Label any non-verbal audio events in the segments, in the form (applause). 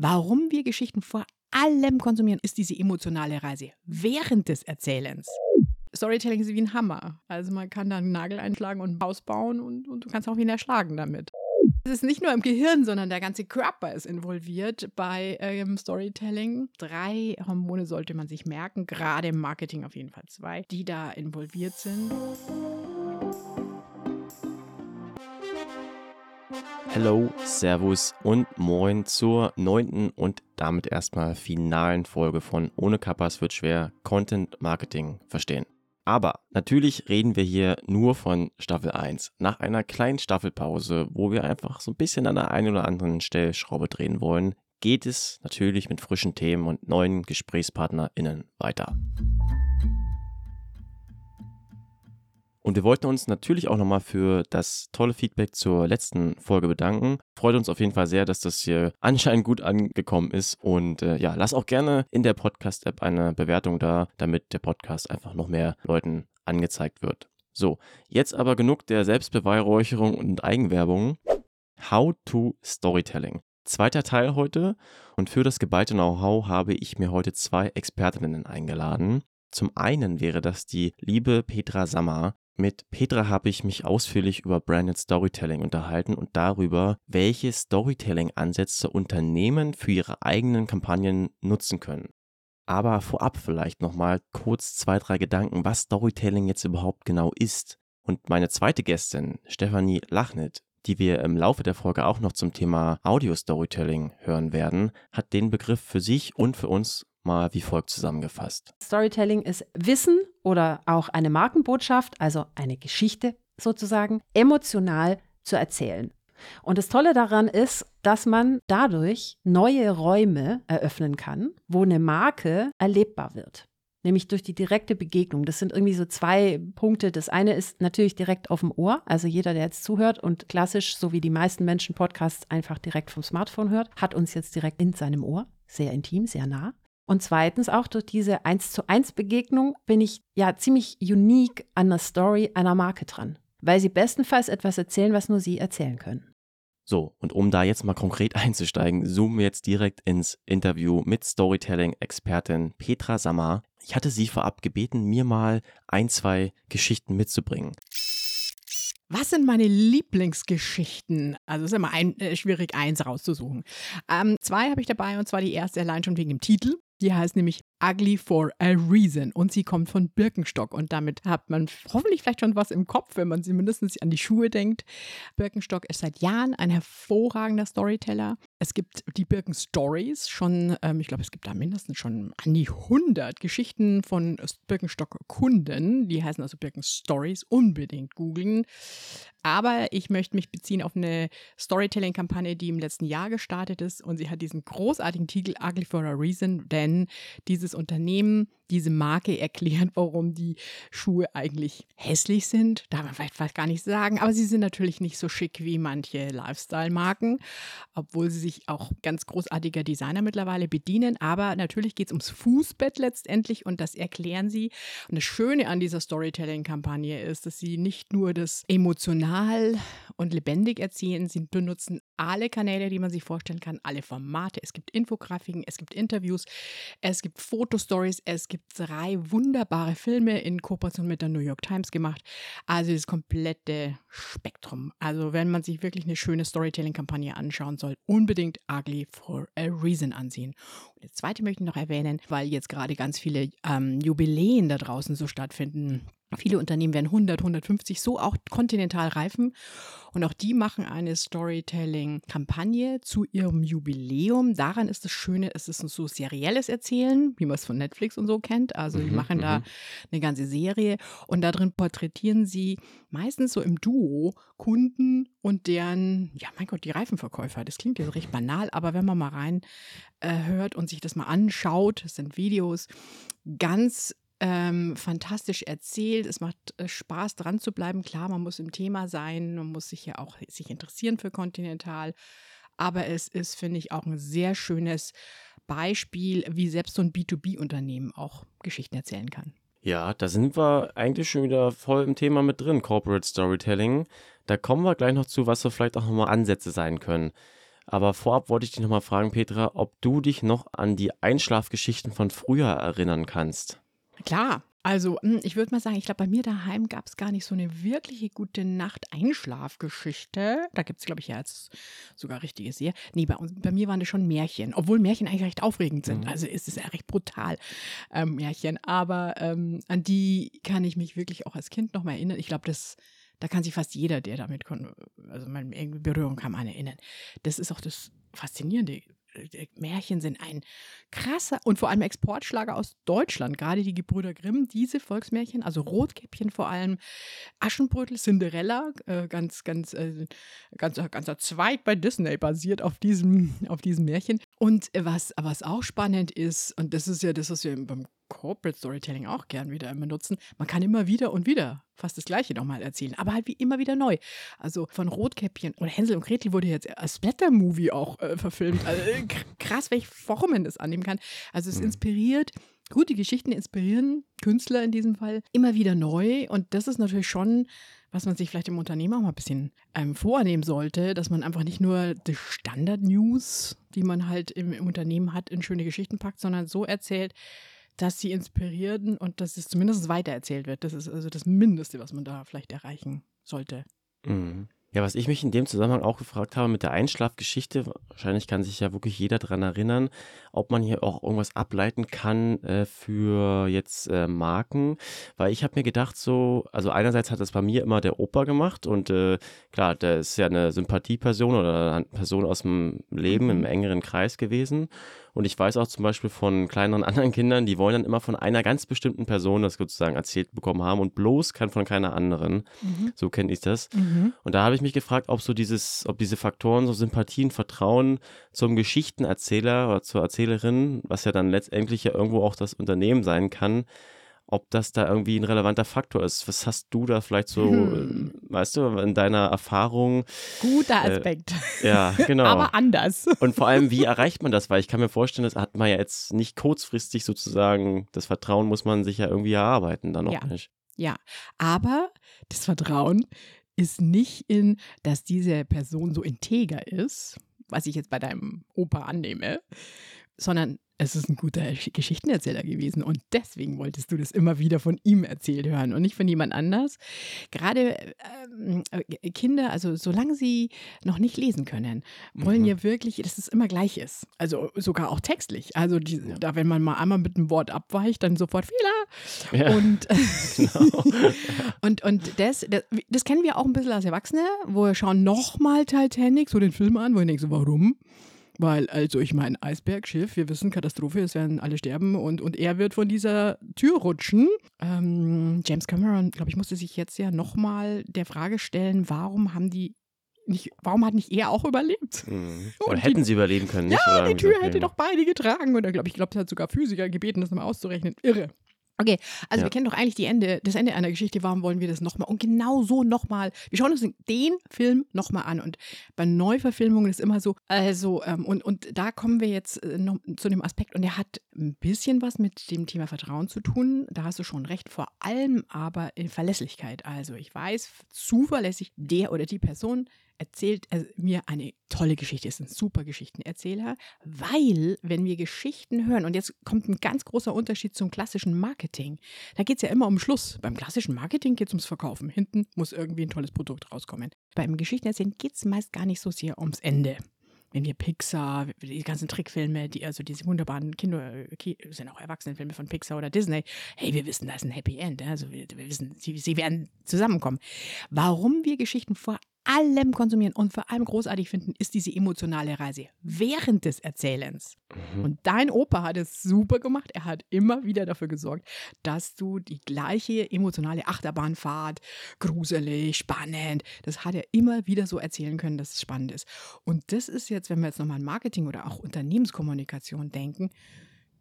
Warum wir Geschichten vor allem konsumieren, ist diese emotionale Reise während des Erzählens. Storytelling ist wie ein Hammer. Also man kann da einen Nagel einschlagen und ein Haus bauen und, und du kannst auch ihn erschlagen damit. Es ist nicht nur im Gehirn, sondern der ganze Körper ist involviert bei ähm, Storytelling. Drei Hormone sollte man sich merken, gerade im Marketing auf jeden Fall zwei, die da involviert sind. Hallo, Servus und Moin zur neunten und damit erstmal finalen Folge von Ohne Kappas wird schwer Content Marketing verstehen. Aber natürlich reden wir hier nur von Staffel 1. Nach einer kleinen Staffelpause, wo wir einfach so ein bisschen an der einen oder anderen Stellschraube drehen wollen, geht es natürlich mit frischen Themen und neuen GesprächspartnerInnen weiter. Und wir wollten uns natürlich auch nochmal für das tolle Feedback zur letzten Folge bedanken. Freut uns auf jeden Fall sehr, dass das hier anscheinend gut angekommen ist. Und äh, ja, lass auch gerne in der Podcast-App eine Bewertung da, damit der Podcast einfach noch mehr Leuten angezeigt wird. So, jetzt aber genug der Selbstbeweihräucherung und Eigenwerbung. How to Storytelling. Zweiter Teil heute und für das geballte Know-how habe ich mir heute zwei Expertinnen eingeladen. Zum einen wäre das die liebe Petra Sammer, mit Petra habe ich mich ausführlich über Branded Storytelling unterhalten und darüber, welche Storytelling-Ansätze Unternehmen für ihre eigenen Kampagnen nutzen können. Aber vorab vielleicht nochmal kurz zwei, drei Gedanken, was Storytelling jetzt überhaupt genau ist. Und meine zweite Gästin, Stefanie Lachnit, die wir im Laufe der Folge auch noch zum Thema Audio Storytelling hören werden, hat den Begriff für sich und für uns mal wie folgt zusammengefasst. Storytelling ist Wissen oder auch eine Markenbotschaft, also eine Geschichte sozusagen, emotional zu erzählen. Und das Tolle daran ist, dass man dadurch neue Räume eröffnen kann, wo eine Marke erlebbar wird. Nämlich durch die direkte Begegnung. Das sind irgendwie so zwei Punkte. Das eine ist natürlich direkt auf dem Ohr. Also jeder, der jetzt zuhört und klassisch, so wie die meisten Menschen Podcasts einfach direkt vom Smartphone hört, hat uns jetzt direkt in seinem Ohr. Sehr intim, sehr nah. Und zweitens auch durch diese 1 zu 1 Begegnung bin ich ja ziemlich unique an der Story einer Marke dran, weil sie bestenfalls etwas erzählen, was nur sie erzählen können. So, und um da jetzt mal konkret (laughs) einzusteigen, zoomen wir jetzt direkt ins Interview mit Storytelling-Expertin Petra Samar. Ich hatte sie vorab gebeten, mir mal ein, zwei Geschichten mitzubringen. Was sind meine Lieblingsgeschichten? Also es ist immer ein, äh, schwierig, eins rauszusuchen. Ähm, zwei habe ich dabei und zwar die erste allein schon wegen dem Titel. Die heißt nämlich Ugly for a Reason und sie kommt von Birkenstock und damit hat man hoffentlich vielleicht schon was im Kopf, wenn man sie mindestens an die Schuhe denkt. Birkenstock ist seit Jahren ein hervorragender Storyteller. Es gibt die Birken Stories schon, ähm, ich glaube, es gibt da mindestens schon an die 100 Geschichten von Birkenstock Kunden. Die heißen also Birken Stories. Unbedingt googeln. Aber ich möchte mich beziehen auf eine Storytelling-Kampagne, die im letzten Jahr gestartet ist und sie hat diesen großartigen Titel Ugly for a Reason, denn dieses dieses Unternehmen, diese Marke erklärt, warum die Schuhe eigentlich hässlich sind. Darf man vielleicht fast gar nicht sagen, aber sie sind natürlich nicht so schick wie manche Lifestyle-Marken, obwohl sie sich auch ganz großartiger Designer mittlerweile bedienen. Aber natürlich geht es ums Fußbett letztendlich und das erklären sie. Und das Schöne an dieser Storytelling-Kampagne ist, dass sie nicht nur das emotional und lebendig erzählen, sie benutzen alle Kanäle, die man sich vorstellen kann, alle Formate. Es gibt Infografiken, es gibt Interviews, es gibt Fotostories, es gibt drei wunderbare Filme in Kooperation mit der New York Times gemacht. Also das komplette Spektrum. Also wenn man sich wirklich eine schöne Storytelling-Kampagne anschauen soll, unbedingt Ugly for a Reason ansehen. Das zweite möchte ich noch erwähnen, weil jetzt gerade ganz viele ähm, Jubiläen da draußen so stattfinden. Viele Unternehmen werden 100, 150, so auch kontinental reifen. Und auch die machen eine Storytelling-Kampagne zu ihrem Jubiläum. Daran ist das Schöne, es ist ein so serielles Erzählen, wie man es von Netflix und so kennt. Also, die mhm, machen da mhm. eine ganze Serie und darin porträtieren sie meistens so im Duo Kunden und deren, ja, mein Gott, die Reifenverkäufer. Das klingt jetzt recht banal, aber wenn man mal rein äh, hört und sich das mal anschaut, das sind Videos, ganz ähm, fantastisch erzählt. Es macht äh, Spaß, dran zu bleiben. Klar, man muss im Thema sein, man muss sich ja auch sich interessieren für Continental. Aber es ist, finde ich, auch ein sehr schönes Beispiel, wie selbst so ein B2B-Unternehmen auch Geschichten erzählen kann. Ja, da sind wir eigentlich schon wieder voll im Thema mit drin, Corporate Storytelling. Da kommen wir gleich noch zu, was so vielleicht auch nochmal Ansätze sein können. Aber vorab wollte ich dich nochmal fragen, Petra, ob du dich noch an die Einschlafgeschichten von früher erinnern kannst. Klar, also hm, ich würde mal sagen, ich glaube, bei mir daheim gab es gar nicht so eine wirkliche gute Nacht-Einschlafgeschichte. Da gibt es, glaube ich, ja jetzt sogar richtige Serie. Nee, bei, uns, bei mir waren das schon Märchen, obwohl Märchen eigentlich recht aufregend sind. Mhm. Also ist es ja recht brutal, ähm, Märchen. Aber ähm, an die kann ich mich wirklich auch als Kind noch mal erinnern. Ich glaube, das da kann sich fast jeder, der damit also mal irgendwie Berührung kam, an erinnern. Das ist auch das Faszinierende. Märchen sind ein krasser und vor allem Exportschlager aus Deutschland. Gerade die Gebrüder Grimm, diese Volksmärchen, also Rotkäppchen vor allem, Aschenbrötel, Cinderella, äh, ganz, ganz, äh, ganz, ganzer Zweig bei Disney basiert auf diesem, auf diesem Märchen. Und was, was auch spannend ist, und das ist ja das, was wir beim Corporate Storytelling auch gern wieder immer nutzen. Man kann immer wieder und wieder fast das Gleiche nochmal erzählen, aber halt wie immer wieder neu. Also von Rotkäppchen oder Hänsel und Gretel wurde jetzt als Splatter-Movie auch äh, verfilmt. Also, äh, krass, welche Formen das annehmen kann. Also es Mhm. inspiriert, gute Geschichten inspirieren Künstler in diesem Fall immer wieder neu. Und das ist natürlich schon, was man sich vielleicht im Unternehmen auch mal ein bisschen ähm, vornehmen sollte, dass man einfach nicht nur die Standard-News, die man halt im, im Unternehmen hat, in schöne Geschichten packt, sondern so erzählt, dass sie inspirieren und dass es zumindest weitererzählt wird. Das ist also das Mindeste, was man da vielleicht erreichen sollte. Mhm. Ja, was ich mich in dem Zusammenhang auch gefragt habe mit der Einschlafgeschichte, wahrscheinlich kann sich ja wirklich jeder daran erinnern, ob man hier auch irgendwas ableiten kann äh, für jetzt äh, Marken, weil ich habe mir gedacht so, also einerseits hat das bei mir immer der Opa gemacht und äh, klar, der ist ja eine Sympathieperson oder eine Person aus dem Leben im Mhm. engeren Kreis gewesen und ich weiß auch zum Beispiel von kleineren (laughs) anderen Kindern, die wollen dann immer von einer ganz bestimmten Person das sozusagen erzählt bekommen haben und bloß kann von keiner anderen. Mhm. So kenne ich das. Mhm. Und da habe ich mich gefragt, ob so dieses, ob diese Faktoren, so Sympathien, Vertrauen zum Geschichtenerzähler oder zur Erzählerin, was ja dann letztendlich ja irgendwo auch das Unternehmen sein kann, ob das da irgendwie ein relevanter Faktor ist. Was hast du da vielleicht so, Hm. äh, weißt du, in deiner Erfahrung? Guter Äh, Aspekt. Ja, genau. Aber anders. Und vor allem, wie erreicht man das? Weil ich kann mir vorstellen, das hat man ja jetzt nicht kurzfristig sozusagen, das Vertrauen muss man sich ja irgendwie erarbeiten, dann noch Ja. nicht. Ja, aber das Vertrauen ist nicht in, dass diese Person so integer ist, was ich jetzt bei deinem Opa annehme, sondern es ist ein guter Sch- Geschichtenerzähler gewesen und deswegen wolltest du das immer wieder von ihm erzählt hören und nicht von jemand anders. Gerade ähm, äh, Kinder, also solange sie noch nicht lesen können, wollen Mhm. ja wirklich, dass es immer gleich ist. Also sogar auch textlich. Also die, Ja. da, wenn man mal einmal mit einem Wort abweicht, dann sofort Fehler. Ja, Und, genau. (laughs) (laughs) und, und das, das, das kennen wir auch ein bisschen als Erwachsene, wo wir schauen nochmal Titanic, so den Film an, wo ich denke so, warum? Weil, also ich meine, Eisbergschiff, wir wissen, Katastrophe, es werden alle sterben und, und er wird von dieser Tür rutschen. Ähm, James Cameron, glaube ich, musste sich jetzt ja nochmal der Frage stellen, warum haben die nicht, warum hat nicht er auch überlebt? Mhm. Und Oder die- hätten sie überleben können, nicht? Ja, Oder die Tür hätte doch beide getragen. Und dann glaube ich, glaube, es hat sogar Physiker gebeten, das nochmal auszurechnen. Irre. Okay, also Ja. wir kennen doch eigentlich die Ende, das Ende einer Geschichte. Warum wollen wir das nochmal? Und genau so nochmal. Wir schauen uns den Film nochmal an. Und bei Neuverfilmungen ist immer so, also, ähm, und, und da kommen wir jetzt äh, noch zu dem Aspekt. Und der hat ein bisschen was mit dem Thema Vertrauen zu tun. Da hast du schon recht. Vor allem aber in Verlässlichkeit. Also ich weiß zuverlässig, der oder die Person erzählt er mir eine tolle Geschichte, ist ein super Geschichtenerzähler, weil, wenn wir Geschichten hören, und jetzt kommt ein ganz großer Unterschied zum klassischen Marketing, da geht es ja immer um Schluss. Beim klassischen Marketing geht es ums Verkaufen. Hinten muss irgendwie ein tolles Produkt rauskommen. Beim Geschichtenerzählen geht es meist gar nicht so sehr ums Ende. Wenn wir Pixar, die ganzen Trickfilme, die, also diese wunderbaren Kinder, Ki- sind auch Erwachsenenfilme von Pixar oder Disney, hey, wir wissen, da ist ein Happy End. Also wir, wir wissen, sie, sie werden zusammenkommen. Warum wir Geschichten vor allem konsumieren und vor allem großartig finden, ist diese emotionale Reise während des Erzählens. Mhm. Und dein Opa hat es super gemacht. Er hat immer wieder dafür gesorgt, dass du die gleiche emotionale Achterbahnfahrt, gruselig, spannend, das hat er immer wieder so erzählen können, dass es spannend ist. Und das ist jetzt, wenn wir jetzt nochmal an Marketing oder auch Unternehmenskommunikation denken,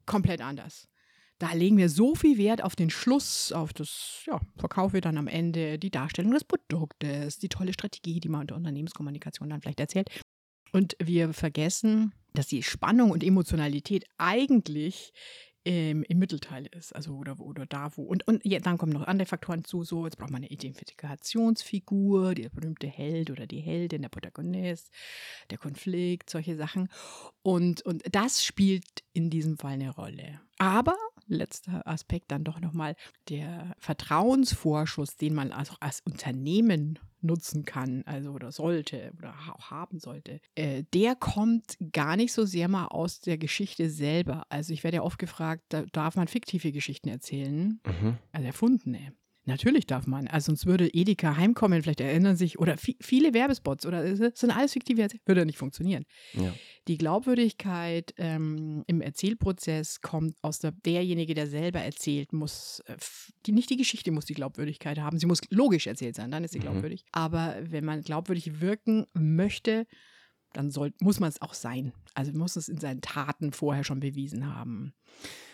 komplett anders. Da legen wir so viel Wert auf den Schluss, auf das ja, Verkaufe dann am Ende, die Darstellung des Produktes, die tolle Strategie, die man unter Unternehmenskommunikation dann vielleicht erzählt. Und wir vergessen, dass die Spannung und Emotionalität eigentlich im, im Mittelteil ist, also oder, oder da wo. Und, und ja, dann kommen noch andere Faktoren zu, so jetzt braucht man eine Identifikationsfigur, der berühmte Held oder die Heldin, der Protagonist, der Konflikt, solche Sachen. Und, und das spielt in diesem Fall eine Rolle. Aber letzter Aspekt dann doch nochmal der Vertrauensvorschuss, den man also als Unternehmen nutzen kann, also oder sollte oder auch haben sollte, äh, der kommt gar nicht so sehr mal aus der Geschichte selber. Also ich werde ja oft gefragt, da darf man fiktive Geschichten erzählen, mhm. also erfundene. Natürlich darf man. Also sonst würde Edeka heimkommen, vielleicht erinnern sich, oder viele Werbespots, oder es sind alles fiktive, würde nicht funktionieren. Ja. Die Glaubwürdigkeit ähm, im Erzählprozess kommt aus der, derjenige, der selber erzählt, muss, äh, die, nicht die Geschichte muss die Glaubwürdigkeit haben, sie muss logisch erzählt sein, dann ist sie mhm. glaubwürdig. Aber wenn man glaubwürdig wirken möchte, dann soll, muss man es auch sein. Also muss es in seinen Taten vorher schon bewiesen haben.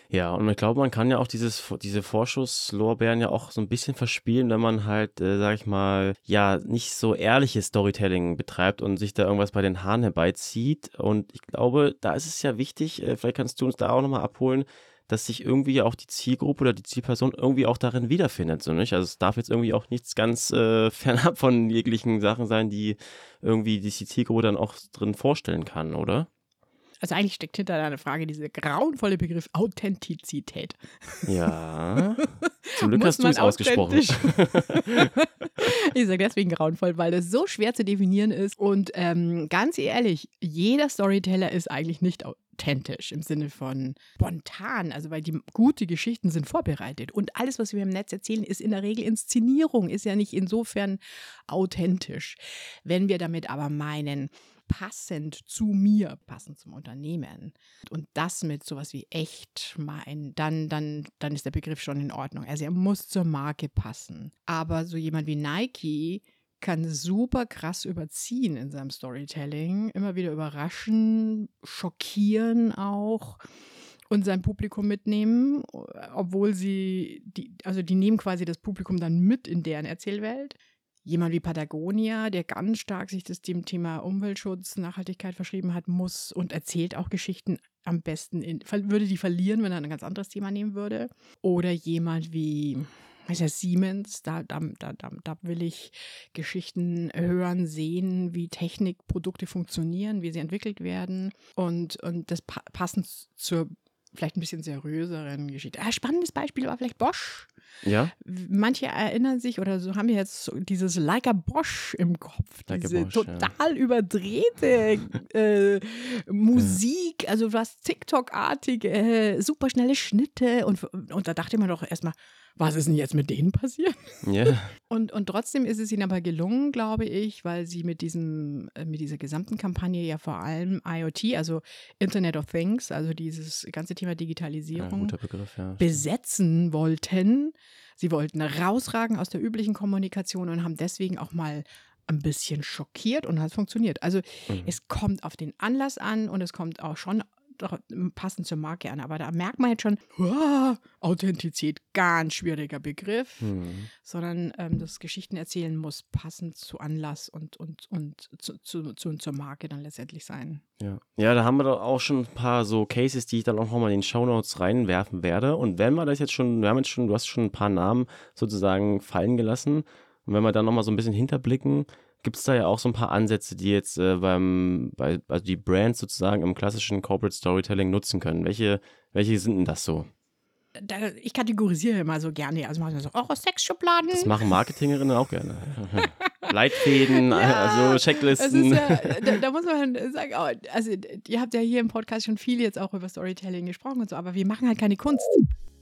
Ja, und ich glaube, man kann ja auch dieses, diese Vorschusslorbeeren ja auch so ein bisschen verspielen, wenn man halt, äh, sag ich mal, ja, nicht so ehrliches Storytelling betreibt und sich da irgendwas bei den Haaren herbeizieht. Und ich glaube, da ist es ja wichtig, äh, vielleicht kannst du uns da auch nochmal abholen, dass sich irgendwie auch die Zielgruppe oder die Zielperson irgendwie auch darin wiederfindet, so nicht? Also es darf jetzt irgendwie auch nichts ganz äh, (laughs) fernab von jeglichen Sachen sein, die irgendwie die Zielgruppe dann auch drin vorstellen kann, oder? Also eigentlich steckt hinter deiner Frage dieser grauenvolle Begriff Authentizität. Ja. (laughs) Zum Glück hast du es ausgesprochen. (laughs) ich sage deswegen grauenvoll, weil das so schwer zu definieren ist. Und ähm, ganz ehrlich, jeder Storyteller ist eigentlich nicht authentisch im Sinne von spontan, also weil die gute Geschichten sind vorbereitet und alles, was wir im Netz erzählen, ist in der Regel Inszenierung, ist ja nicht insofern authentisch. Wenn wir damit aber meinen, passend zu mir, passend zum Unternehmen. Und das mit sowas wie echt meinen, dann, dann, dann ist der Begriff schon in Ordnung. Also er muss zur Marke passen. Aber so jemand wie Nike kann super krass überziehen in seinem Storytelling, immer wieder überraschen, schockieren auch und sein Publikum mitnehmen, obwohl sie, die, also die nehmen quasi das Publikum dann mit in deren Erzählwelt jemand wie Patagonia, der ganz stark sich das dem Thema Umweltschutz, Nachhaltigkeit verschrieben hat, muss und erzählt auch Geschichten am besten, in, würde die verlieren, wenn er ein ganz anderes Thema nehmen würde. Oder jemand wie weiß ja, Siemens, da, da, da, da will ich Geschichten hören, sehen, wie Technikprodukte funktionieren, wie sie entwickelt werden und, und das pa passend zur vielleicht ein bisschen seriöseren Geschichte. Ah, spannendes Beispiel war vielleicht Bosch. Ja. Manche erinnern sich oder so haben wir jetzt dieses Like a Bosch im Kopf. Like diese Bosch, total ja. überdrehte (laughs) äh, Musik, ja. also was TikTok-artige, äh, superschnelle Schnitte und, und da dachte man doch erstmal, was ist denn jetzt mit denen passiert? Ja. (laughs) Und, und trotzdem ist es ihnen aber gelungen, glaube ich, weil sie mit diesem, äh, mit dieser gesamten Kampagne ja vor allem IoT, also Internet of Things, also dieses ganze Thema Digitalisierung, ja, Begriff, ja. besetzen wollten. Sie wollten rausragen aus der üblichen Kommunikation und haben deswegen auch mal ein bisschen schockiert und hat funktioniert. Also mhm. es kommt auf den Anlass an und es kommt auch schon passend zur Marke an. Aber da merkt man jetzt schon, Authentizität, ganz schwieriger Begriff, mhm. sondern ähm, das Geschichtenerzählen muss passend zu Anlass und, und, und zu, zu, zu, zur Marke dann letztendlich sein. Ja. ja, da haben wir doch auch schon ein paar so Cases, die ich dann auch nochmal in den Shownotes reinwerfen werde. Und wenn wir das jetzt schon, wir haben jetzt schon, du hast schon ein paar Namen sozusagen fallen gelassen. Und wenn wir dann nochmal so ein bisschen hinterblicken, gibt es da ja auch so ein paar Ansätze, die jetzt äh, beim, bei, also die Brands sozusagen im klassischen Corporate Storytelling nutzen können. Welche, welche sind denn das so? Da, ich kategorisiere immer so gerne, also machen wir so Euro-Sex-Schubladen. Das machen Marketingerinnen auch gerne. (laughs) Leitfäden, ja, also Checklisten. Ja, da, da, muss man sagen, oh, also ihr habt ja hier im Podcast schon viel jetzt auch über Storytelling gesprochen und so, aber wir machen halt keine Kunst.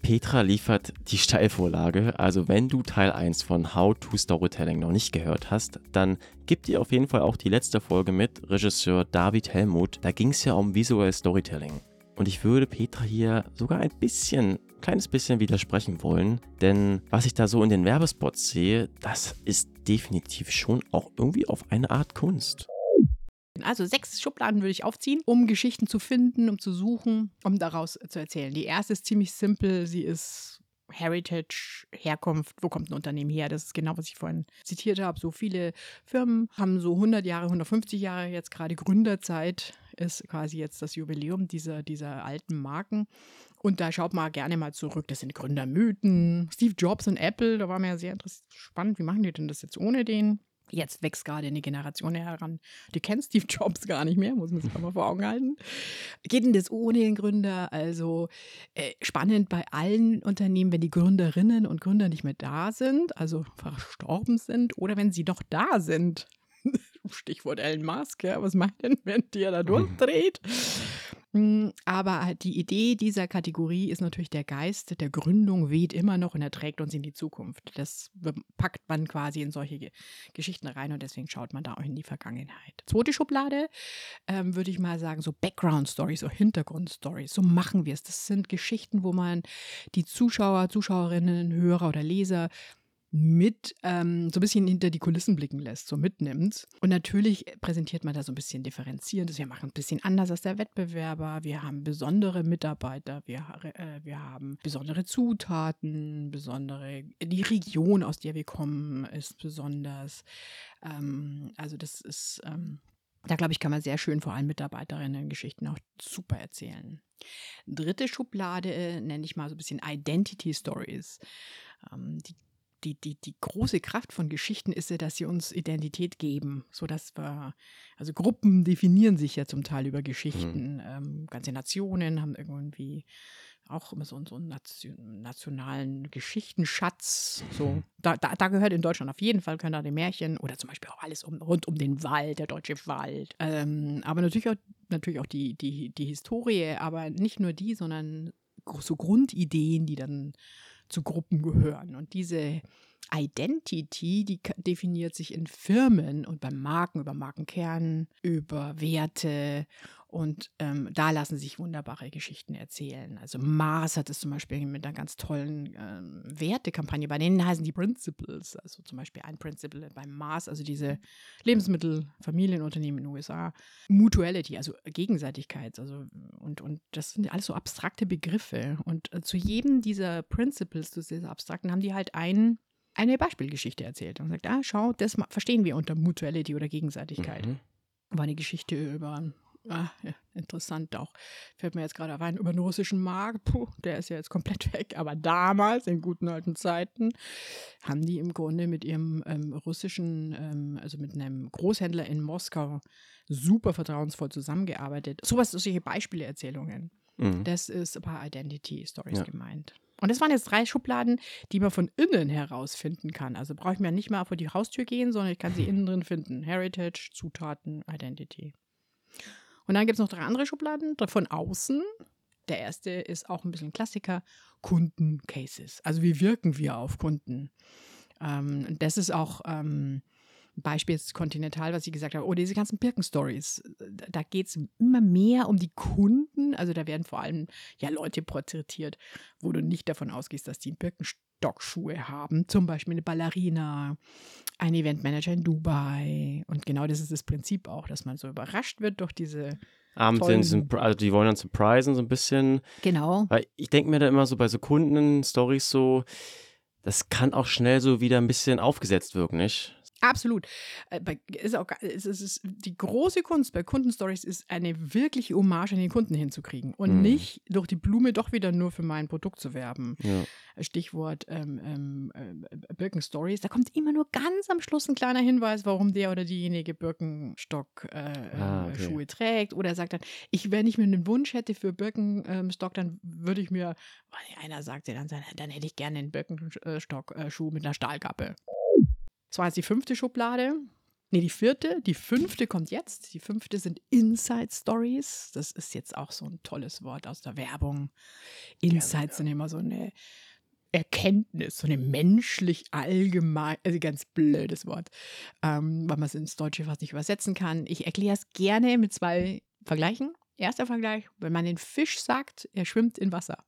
Petra liefert die Steilvorlage. Also wenn du Teil 1 von How to Storytelling noch nicht gehört hast, dann gib dir auf jeden Fall auch die letzte Folge mit Regisseur David Helmut. Da ging es ja um visuell Storytelling. Und ich würde Petra hier sogar ein bisschen, ein kleines bisschen widersprechen wollen, denn was ich da so in den Werbespots sehe, das ist definitiv schon auch irgendwie auf eine Art Kunst. Also sechs Schubladen würde ich aufziehen, um Geschichten zu finden, um zu suchen, um daraus zu erzählen. Die erste ist ziemlich simpel, sie ist Heritage, Herkunft, wo kommt ein Unternehmen her? Das ist genau, was ich vorhin zitiert habe. So viele Firmen haben so 100 Jahre, 150 Jahre jetzt gerade Gründerzeit ist quasi jetzt das Jubiläum dieser, dieser alten Marken. Und da schaut man gerne mal zurück. Das sind Gründermythen. Steve Jobs und Apple, da war mir ja sehr spannend. Wie machen die denn das jetzt ohne den? Jetzt wächst gerade eine Generation heran, die kennt Steve Jobs gar nicht mehr, muss man sich mal vor Augen halten. Geht denn das ohne den Gründer? Also äh, spannend bei allen Unternehmen, wenn die Gründerinnen und Gründer nicht mehr da sind, also verstorben sind oder wenn sie noch da sind. Stichwort Elon Musk, ja, was meint denn, wenn der da durchdreht? Hm, aber die Idee dieser Kategorie ist natürlich der Geist der Gründung weht immer noch und er trägt uns in die Zukunft. Das packt man quasi in solche Geschichten rein und deswegen schaut man da auch in die Vergangenheit. Zweite Schublade ähm, würde ich mal sagen, so Background Stories, so Hintergrund Stories. So machen wir es. Das sind Geschichten, wo man die Zuschauer, Zuschauerinnen, Hörer oder Leser mit ähm, so ein bisschen hinter die Kulissen blicken lässt, so mitnimmt. Und natürlich präsentiert man da so ein bisschen differenzierendes. Wir machen ein bisschen anders als der Wettbewerber. Wir haben besondere Mitarbeiter, wir, äh, wir haben besondere Zutaten, besondere, die Region, aus der wir kommen, ist besonders. Ähm, also das ist, ähm, da glaube ich, kann man sehr schön vor allem Mitarbeiterinnen Geschichten auch super erzählen. Dritte Schublade äh, nenne ich mal so ein bisschen Identity Stories. Ähm, die die, die, die große Kraft von Geschichten ist ja, dass sie uns Identität geben, so dass wir, also Gruppen definieren sich ja zum Teil über Geschichten. Mhm. Ähm, ganze Nationen haben irgendwie auch immer so, so einen nationalen Geschichtenschatz. So, mhm. da, da, da, gehört in Deutschland auf jeden Fall können da die Märchen oder zum Beispiel auch alles um, rund um den Wald, der deutsche Wald. Ähm, aber natürlich auch, natürlich auch die, die, die Historie, aber nicht nur die, sondern so Grundideen, die dann zu Gruppen gehören. Und diese Identity, die definiert sich in Firmen und beim Marken über Markenkern, über Werte und ähm, da lassen sich wunderbare Geschichten erzählen. Also Mars hat es zum Beispiel mit einer ganz tollen ähm, Wertekampagne. Bei denen heißen die Principles. Also zum Beispiel ein Principle beim Mars, also diese Lebensmittelfamilienunternehmen in den USA. Mutuality, also Gegenseitigkeit. Also, und, und das sind alles so abstrakte Begriffe. Und äh, zu jedem dieser Principles, zu dieser abstrakten, haben die halt einen eine Beispielgeschichte erzählt und sagt, ah, schau, das verstehen wir unter Mutuality oder Gegenseitigkeit. Mhm. War eine Geschichte über Ah, ja, interessant auch. Fällt mir jetzt gerade ein, über den russischen Markt. Puh, der ist ja jetzt komplett (laughs) weg. Aber damals, in guten alten Zeiten, haben die im Grunde mit ihrem ähm, russischen, ähm, also mit einem Großhändler in Moskau, super vertrauensvoll zusammengearbeitet. Sowas, solche Beispiele-Erzählungen. Mhm. Das ist bei Identity Stories ja. gemeint. Und das waren jetzt drei Schubladen, die man von innen herausfinden kann. Also brauche ich mir nicht mal vor die Haustür gehen, sondern ich kann sie innen drin finden. Heritage, Zutaten, Identity. Und dann gibt es noch drei andere Schubladen von außen. Der erste ist auch ein bisschen Klassiker, Kundencases. Also wie wirken wir auf Kunden? Ähm, das ist auch ähm, Beispiel jetzt Continental, was ich gesagt habe, oder diese ganzen Birken-Stories. Da geht es immer mehr um die Kunden. Also da werden vor allem ja Leute porträtiert, wo du nicht davon ausgehst, dass die Birkenstock-Schuhe haben. Zum Beispiel eine Ballerina, ein Eventmanager in Dubai. Und genau das ist das Prinzip auch, dass man so überrascht wird durch diese Abends sind, also die wollen dann surprisen so ein bisschen. Genau. Weil ich denke mir da immer so bei so Kunden-Stories so, das kann auch schnell so wieder ein bisschen aufgesetzt wirken, nicht? Absolut. Äh, ist auch, es ist, die große Kunst bei Kundenstories ist, eine wirkliche Hommage an den Kunden hinzukriegen und mhm. nicht durch die Blume doch wieder nur für mein Produkt zu werben. Ja. Stichwort ähm, ähm, äh, Birkenstories. Da kommt immer nur ganz am Schluss ein kleiner Hinweis, warum der oder diejenige Birkenstock-Schuhe äh, ah, okay. trägt. Oder er sagt dann, ich, wenn ich mir einen Wunsch hätte für Birkenstock, dann würde ich mir, einer sagt ja dann, dann hätte ich gerne einen Birkenstock-Schuh mit einer Stahlkappe. Das war jetzt die fünfte Schublade. Nee, die vierte. Die fünfte kommt jetzt. Die fünfte sind Inside Stories. Das ist jetzt auch so ein tolles Wort aus der Werbung. Insights sind immer so eine Erkenntnis, so eine menschlich allgemein, also ganz blödes Wort, ähm, weil man es ins Deutsche fast nicht übersetzen kann. Ich erkläre es gerne mit zwei Vergleichen. Erster Vergleich, wenn man den Fisch sagt, er schwimmt in Wasser.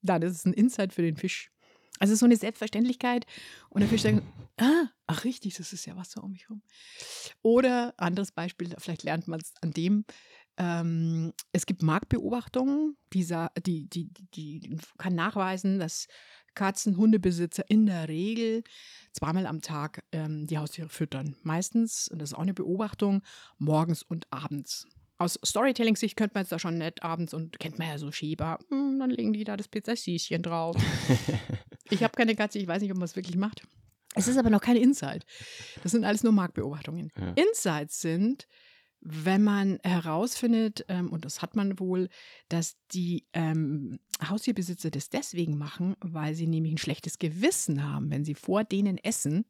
Dann ist es ein Insight für den Fisch. Also so eine Selbstverständlichkeit. Und Fisch sagt, (laughs) ah, ach richtig, das ist ja Wasser um mich herum. Oder anderes Beispiel, vielleicht lernt man es an dem, ähm, es gibt Marktbeobachtungen, die, die, die, die kann nachweisen, dass Katzen, Hundebesitzer in der Regel zweimal am Tag ähm, die Haustiere füttern. Meistens, und das ist auch eine Beobachtung, morgens und abends. Aus Storytelling-Sicht könnte man jetzt da schon nett abends und kennt man ja so Schieber, hm, dann legen die da das Pizzasieschen drauf. (laughs) ich habe keine Katze, ich weiß nicht, ob man es wirklich macht. Es ist aber noch kein Insight. Das sind alles nur Marktbeobachtungen. Ja. Insights sind, wenn man herausfindet, ähm, und das hat man wohl, dass die ähm, Haustierbesitzer das deswegen machen, weil sie nämlich ein schlechtes Gewissen haben, wenn sie vor denen essen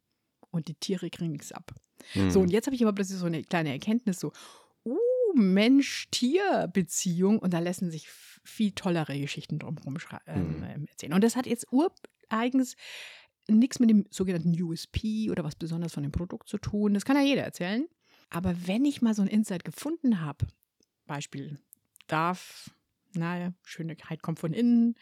und die Tiere kriegen nichts ab. Hm. So, und jetzt habe ich aber plötzlich so eine kleine Erkenntnis, so, uh, Mensch-Tier-Beziehung und da lassen sich viel tollere Geschichten drumherum ähm, Mhm. erzählen. Und das hat jetzt ureigens nichts mit dem sogenannten USP oder was besonders von dem Produkt zu tun. Das kann ja jeder erzählen. Aber wenn ich mal so ein Insight gefunden habe, Beispiel, darf, naja, Schönheit kommt von innen,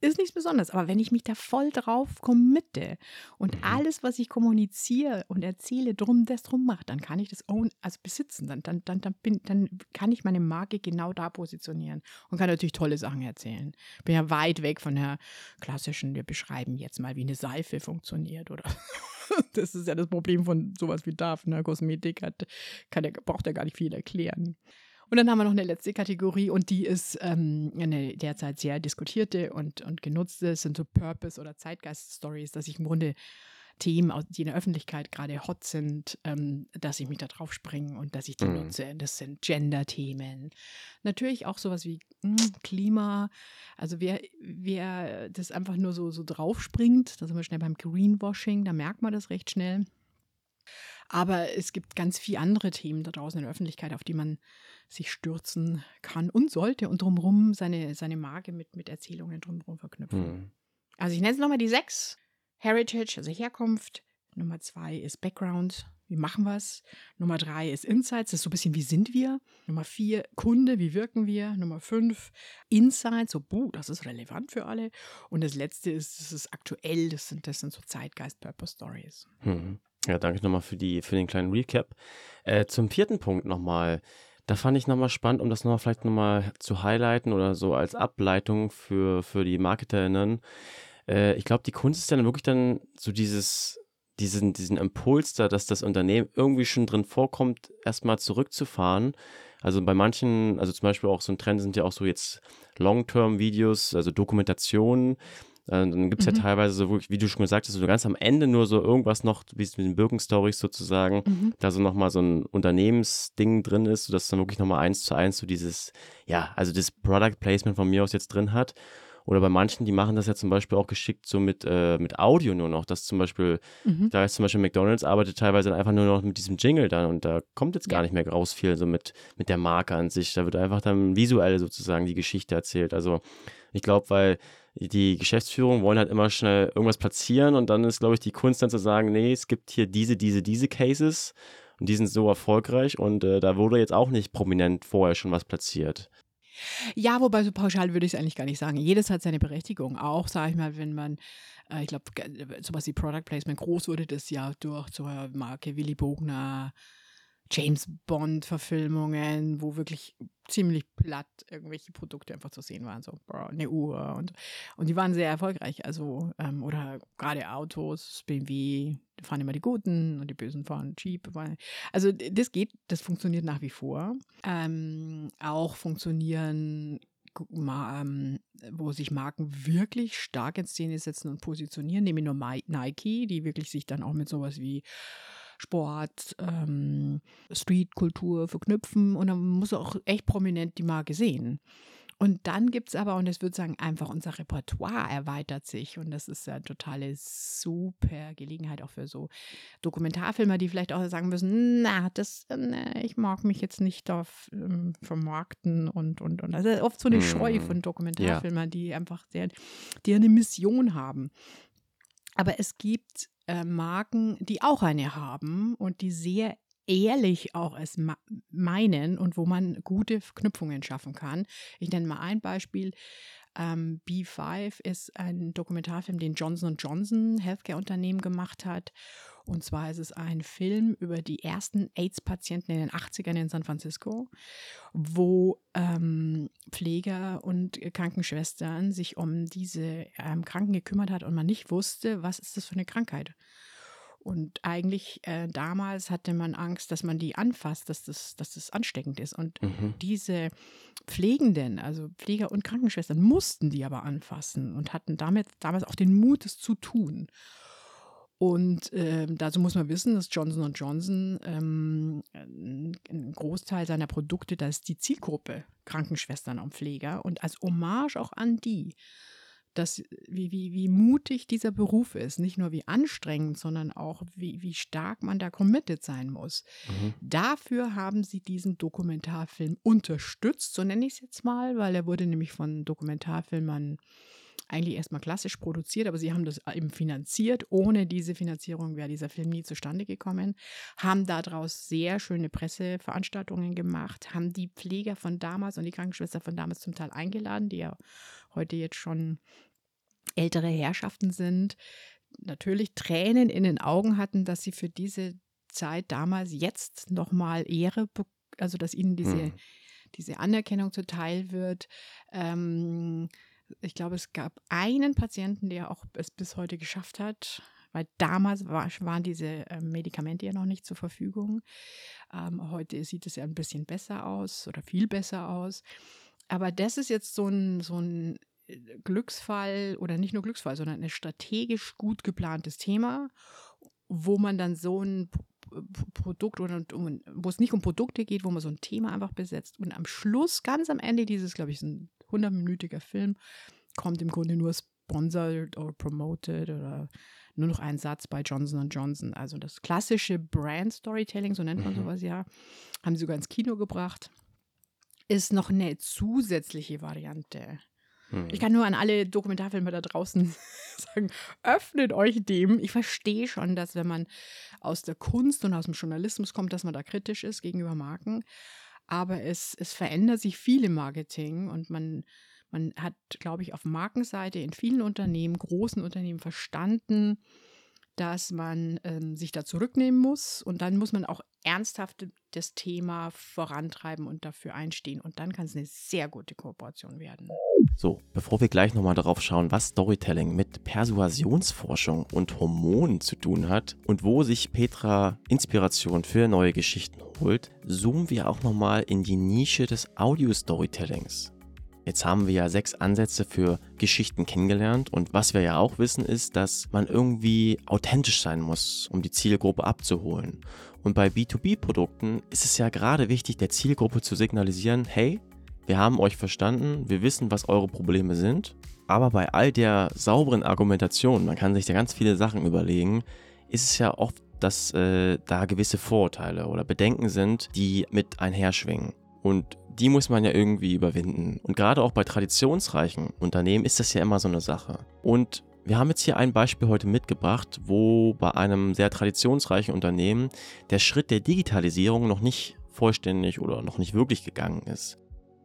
ist nichts Besonderes. Aber wenn ich mich da voll drauf committe und Mhm. alles, was ich kommuniziere und erzähle, drum das drum mache, dann kann ich das own, also besitzen. Dann, dann, dann, dann, bin, dann kann ich meine Marke genau da positionieren und kann natürlich tolle Sachen erzählen. Bin ja weit weg von der klassischen, wir beschreiben jetzt mal, wie eine Seife funktioniert oder (laughs) das ist ja das Problem von sowas wie DAF. Ne? Kosmetik hat, kann der, braucht ja gar nicht viel erklären. Und dann haben wir noch eine letzte Kategorie und die ist ähm, eine derzeit sehr diskutierte und, und genutzte, das sind so Purpose- oder Zeitgeist-Stories, dass ich im Grunde Themen, die in der Öffentlichkeit gerade hot sind, ähm, dass ich mich da drauf springe und dass ich die Mhm. nutze. Das sind Gender-Themen. Natürlich auch sowas wie mh, Klima. Also wer, wer das einfach nur so, so draufspringt, da sind wir schnell beim Greenwashing, da merkt man das recht schnell. Aber es gibt ganz viele andere Themen da draußen in der Öffentlichkeit, auf die man sich stürzen kann und sollte und drumherum seine, seine Marke mit, mit Erzählungen drumherum verknüpfen. Hm. Also ich nenne es nochmal die sechs. Heritage, also Herkunft. Nummer zwei ist Background. Wie machen wir es? Nummer drei ist Insights. Das ist so ein bisschen, wie sind wir? Nummer vier, Kunde, wie wirken wir? Nummer fünf, Insights. So, buh, das ist relevant für alle. Und das letzte ist, das ist aktuell. Das sind, das sind so Zeitgeist-Purpose-Stories. Hm. Ja, danke nochmal für, die, für den kleinen Recap. Äh, zum vierten Punkt nochmal. Da fand ich nochmal spannend, um das nochmal vielleicht nochmal zu highlighten oder so als Ableitung für, für die MarketerInnen. Äh, ich glaube, die Kunst ist dann wirklich dann so dieses, diesen, diesen Impuls da, dass das Unternehmen irgendwie schon drin vorkommt, erstmal zurückzufahren. Also bei manchen, also zum Beispiel auch so ein Trend sind ja auch so jetzt Long-Term-Videos, also Dokumentationen. Äh, Dann gibt es Mhm. ja teilweise so wirklich, wie du schon gesagt hast, so ganz am Ende nur so irgendwas noch, wie es mit den Birken-Stories sozusagen, Mhm. da so nochmal so ein Unternehmensding drin ist, sodass dann wirklich nochmal eins zu eins so dieses, ja, also das Product Placement von mir aus jetzt drin hat. Oder bei manchen, die machen das ja zum Beispiel auch geschickt so mit, äh, mit Audio nur noch, dass zum Beispiel, Mhm. da ist zum Beispiel McDonalds arbeitet teilweise dann einfach nur noch mit diesem Jingle dann und da kommt jetzt gar nicht mehr raus viel so mit, mit der Marke an sich. Da wird einfach dann visuell sozusagen die Geschichte erzählt. Also ich glaube, weil die Geschäftsführung wollen halt immer schnell irgendwas platzieren und dann ist, glaube ich, die Kunst dann zu sagen, nee, es gibt hier diese, diese, diese Cases und die sind so erfolgreich und äh, da wurde jetzt auch nicht prominent vorher schon was platziert. Ja, wobei so pauschal würde ich es eigentlich gar nicht sagen. Jedes hat seine Berechtigung. Auch, sage ich mal, wenn man, äh, ich glaube, sowas wie Product Placement groß wurde das ja durch zur Marke Willy Bogner, James Bond-Verfilmungen, wo wirklich ziemlich platt irgendwelche Produkte einfach zu sehen waren. So eine Uhr und, und die waren sehr erfolgreich. Also, ähm, oder gerade Autos, BMW, fahren immer die Guten und die Bösen fahren weil- Also das geht, das funktioniert nach wie vor. Ähm, auch funktionieren ähm, wo sich Marken wirklich stark in Szene setzen und positionieren, nämlich nur Nike, die wirklich sich dann auch mit sowas wie Sport, ähm, Streetkultur verknüpfen und dann muss auch echt prominent die Marke sehen. Und dann gibt es aber, und es würde sagen, einfach unser Repertoire erweitert sich. Und das ist ja eine totale super Gelegenheit auch für so Dokumentarfilmer, die vielleicht auch sagen müssen, na, das, ne, ich mag mich jetzt nicht da ähm, vermarkten und, und, und. Also oft so eine Mm, Scheu von Dokumentarfilmern, die einfach sehr, die eine Mission haben. Aber es gibt äh, Marken, die auch eine haben und die sehr ehrlich auch es meinen und wo man gute Verknüpfungen schaffen kann. Ich nenne mal ein Beispiel. Ähm, B5 ist ein Dokumentarfilm, den Johnson Johnson Healthcare-Unternehmen gemacht hat. Und zwar ist es ein Film über die ersten AIDS-Patienten in den 80ern in San Francisco, wo ähm, Pfleger und Krankenschwestern sich um diese ähm, Kranken gekümmert hat und man nicht wusste, was ist das für eine Krankheit. Und eigentlich äh, damals hatte man Angst, dass man die anfasst, dass das, dass das ansteckend ist. Und mhm. diese Pflegenden, also Pfleger und Krankenschwestern, mussten die aber anfassen und hatten damit damals auch den Mut, es zu tun. Und äh, dazu muss man wissen, dass Johnson Johnson ähm, ein Großteil seiner Produkte, da ist die Zielgruppe Krankenschwestern und Pfleger. Und als Hommage auch an die, dass, wie, wie, wie mutig dieser Beruf ist, nicht nur wie anstrengend, sondern auch wie, wie stark man da committed sein muss. Mhm. Dafür haben sie diesen Dokumentarfilm unterstützt, so nenne ich es jetzt mal, weil er wurde nämlich von Dokumentarfilmern eigentlich erstmal klassisch produziert, aber sie haben das eben finanziert. Ohne diese Finanzierung wäre dieser Film nie zustande gekommen. Haben daraus sehr schöne Presseveranstaltungen gemacht, haben die Pfleger von damals und die Krankenschwester von damals zum Teil eingeladen, die ja heute jetzt schon ältere Herrschaften sind. Natürlich Tränen in den Augen hatten, dass sie für diese Zeit damals jetzt nochmal Ehre, also dass ihnen diese, hm. diese Anerkennung zuteil wird. Ähm, ich glaube, es gab einen Patienten, der auch es bis heute geschafft hat, weil damals war, waren diese äh, Medikamente ja noch nicht zur Verfügung. Ähm, heute sieht es ja ein bisschen besser aus oder viel besser aus. Aber das ist jetzt so ein, so ein äh, Glücksfall oder nicht nur Glücksfall, sondern ein strategisch gut geplantes Thema, wo man dann so ein Produkt oder wo es nicht um Produkte geht, wo man so ein Thema einfach besetzt und am Schluss, ganz am Ende dieses, glaube ich, ein 100-minütiger Film, kommt im Grunde nur sponsored oder promoted oder nur noch ein Satz bei Johnson Johnson. Also das klassische Brand Storytelling, so nennt man mhm. sowas ja, haben sie sogar ins Kino gebracht, ist noch eine zusätzliche Variante. Mhm. Ich kann nur an alle Dokumentarfilme da draußen (laughs) sagen, öffnet euch dem. Ich verstehe schon, dass wenn man aus der Kunst und aus dem Journalismus kommt, dass man da kritisch ist gegenüber Marken aber es, es verändert sich viel im Marketing und man, man hat, glaube ich, auf Markenseite in vielen Unternehmen, großen Unternehmen verstanden, dass man ähm, sich da zurücknehmen muss und dann muss man auch ernsthaft das Thema vorantreiben und dafür einstehen und dann kann es eine sehr gute Kooperation werden. So, bevor wir gleich nochmal darauf schauen, was Storytelling mit Persuasionsforschung und Hormonen zu tun hat und wo sich Petra Inspiration für neue Geschichten holt, zoomen wir auch nochmal in die Nische des Audio-Storytellings. Jetzt haben wir ja sechs Ansätze für Geschichten kennengelernt und was wir ja auch wissen ist, dass man irgendwie authentisch sein muss, um die Zielgruppe abzuholen. Und bei B2B-Produkten ist es ja gerade wichtig, der Zielgruppe zu signalisieren, hey, wir haben euch verstanden, wir wissen, was eure Probleme sind, aber bei all der sauberen Argumentation, man kann sich da ganz viele Sachen überlegen, ist es ja oft, dass äh, da gewisse Vorurteile oder Bedenken sind, die mit einherschwingen. Und die muss man ja irgendwie überwinden. Und gerade auch bei traditionsreichen Unternehmen ist das ja immer so eine Sache. Und wir haben jetzt hier ein Beispiel heute mitgebracht, wo bei einem sehr traditionsreichen Unternehmen der Schritt der Digitalisierung noch nicht vollständig oder noch nicht wirklich gegangen ist.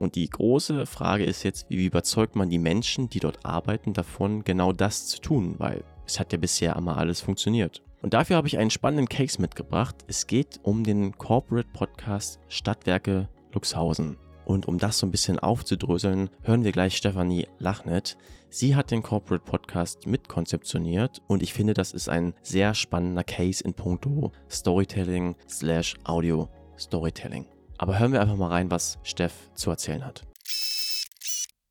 Und die große Frage ist jetzt, wie überzeugt man die Menschen, die dort arbeiten, davon, genau das zu tun, weil es hat ja bisher immer alles funktioniert. Und dafür habe ich einen spannenden Case mitgebracht. Es geht um den Corporate Podcast Stadtwerke Luxhausen. Und um das so ein bisschen aufzudröseln, hören wir gleich Stefanie Lachnet. Sie hat den Corporate Podcast mitkonzeptioniert und ich finde, das ist ein sehr spannender Case in puncto Storytelling slash Audio Storytelling. Aber hören wir einfach mal rein, was Steff zu erzählen hat.